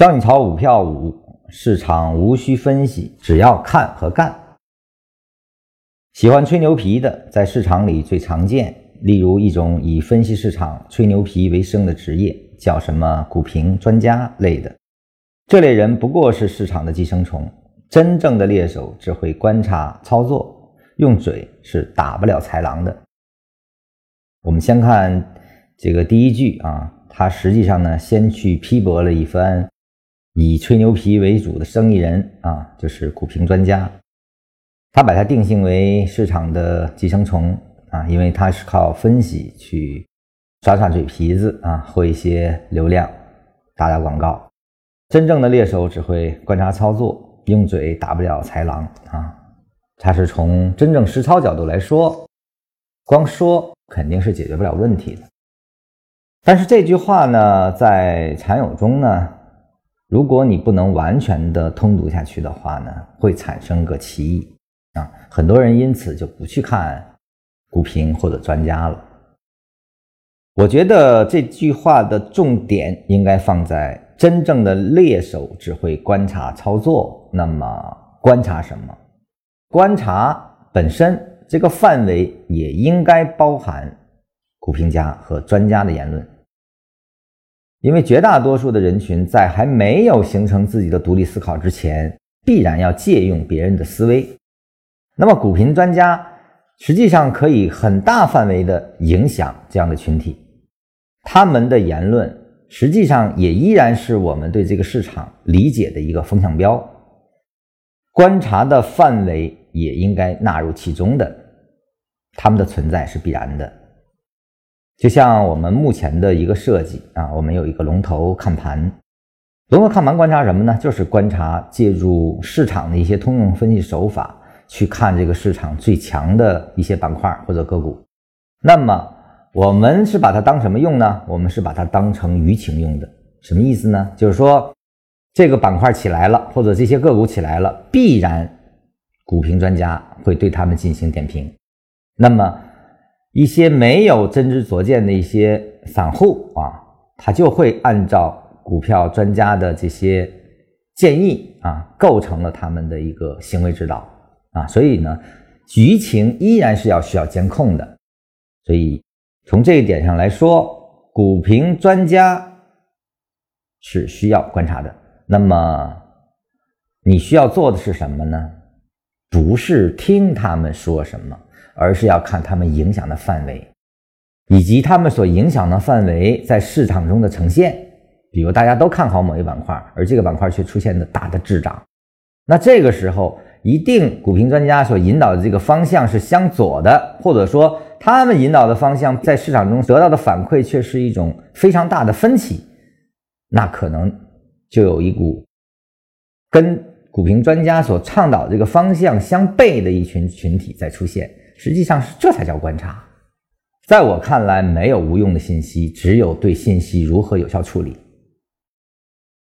教你炒股票五，市场无需分析，只要看和干。喜欢吹牛皮的，在市场里最常见。例如一种以分析市场、吹牛皮为生的职业，叫什么股评专家类的。这类人不过是市场的寄生虫，真正的猎手只会观察操作，用嘴是打不了豺狼的。我们先看这个第一句啊，他实际上呢，先去批驳了一番。以吹牛皮为主的生意人啊，就是股评专家，他把它定性为市场的寄生虫啊，因为他是靠分析去刷刷嘴皮子啊，获一些流量，打打广告。真正的猎手只会观察操作，用嘴打不了豺狼啊。他是从真正实操角度来说，光说肯定是解决不了问题的。但是这句话呢，在禅友中呢。如果你不能完全的通读下去的话呢，会产生个歧义啊，很多人因此就不去看股评或者专家了。我觉得这句话的重点应该放在真正的猎手只会观察操作，那么观察什么？观察本身这个范围也应该包含股评家和专家的言论。因为绝大多数的人群在还没有形成自己的独立思考之前，必然要借用别人的思维。那么，股评专家实际上可以很大范围的影响这样的群体，他们的言论实际上也依然是我们对这个市场理解的一个风向标。观察的范围也应该纳入其中的，他们的存在是必然的。就像我们目前的一个设计啊，我们有一个龙头看盘，龙头看盘观察什么呢？就是观察借助市场的一些通用分析手法去看这个市场最强的一些板块或者个股。那么我们是把它当什么用呢？我们是把它当成舆情用的。什么意思呢？就是说这个板块起来了，或者这些个股起来了，必然股评专家会对他们进行点评。那么。一些没有真知灼见的一些散户啊，他就会按照股票专家的这些建议啊，构成了他们的一个行为指导啊。所以呢，舆情依然是要需要监控的。所以从这一点上来说，股评专家是需要观察的。那么你需要做的是什么呢？不是听他们说什么。而是要看他们影响的范围，以及他们所影响的范围在市场中的呈现。比如大家都看好某一板块，而这个板块却出现了大的滞涨，那这个时候一定股评专家所引导的这个方向是向左的，或者说他们引导的方向在市场中得到的反馈却是一种非常大的分歧，那可能就有一股跟股评专家所倡导这个方向相悖的一群群体在出现。实际上是这才叫观察，在我看来，没有无用的信息，只有对信息如何有效处理。